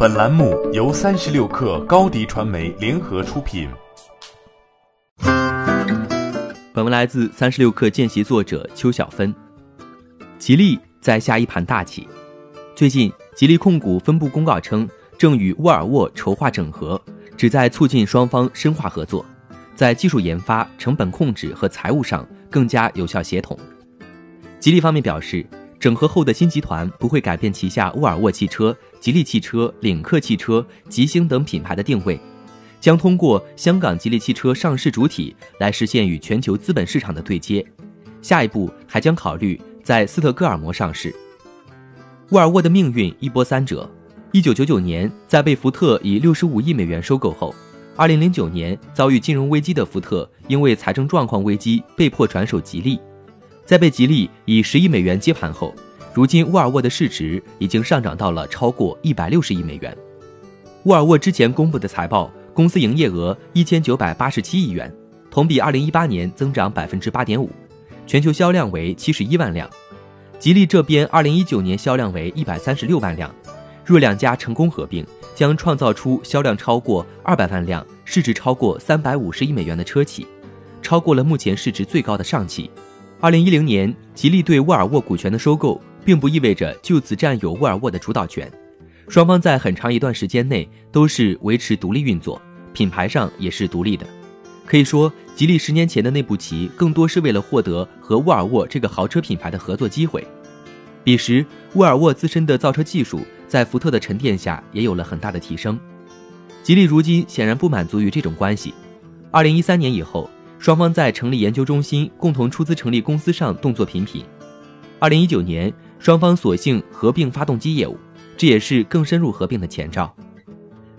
本栏目由三十六氪高低传媒联合出品。本文来自三十六氪见习作者邱小芬。吉利在下一盘大棋。最近，吉利控股分部公告称，正与沃尔沃筹划整合，旨在促进双方深化合作，在技术研发、成本控制和财务上更加有效协同。吉利方面表示，整合后的新集团不会改变旗下沃尔沃汽车、吉利汽车、领克汽车、吉星等品牌的定位。将通过香港吉利汽车上市主体来实现与全球资本市场的对接，下一步还将考虑在斯特哥尔摩上市。沃尔沃的命运一波三折，一九九九年在被福特以六十五亿美元收购后，二零零九年遭遇金融危机的福特因为财政状况危机被迫转手吉利，在被吉利以十亿美元接盘后，如今沃尔沃的市值已经上涨到了超过一百六十亿美元。沃尔沃之前公布的财报。公司营业额一千九百八十七亿元，同比二零一八年增长百分之八点五，全球销量为七十一万辆。吉利这边二零一九年销量为一百三十六万辆，若两家成功合并，将创造出销量超过二百万辆、市值超过三百五十亿美元的车企，超过了目前市值最高的上汽。二零一零年，吉利对沃尔沃股权的收购，并不意味着就此占有沃尔沃的主导权，双方在很长一段时间内都是维持独立运作。品牌上也是独立的，可以说，吉利十年前的那步棋更多是为了获得和沃尔沃这个豪车品牌的合作机会。彼时，沃尔沃自身的造车技术在福特的沉淀下也有了很大的提升。吉利如今显然不满足于这种关系。二零一三年以后，双方在成立研究中心、共同出资成立公司上动作频频。二零一九年，双方索性合并发动机业务，这也是更深入合并的前兆。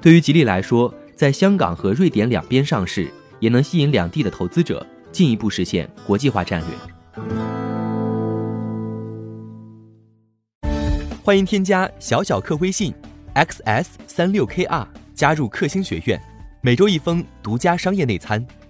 对于吉利来说，在香港和瑞典两边上市，也能吸引两地的投资者，进一步实现国际化战略。欢迎添加小小客微信，xs 三六 kr，加入克星学院，每周一封独家商业内参，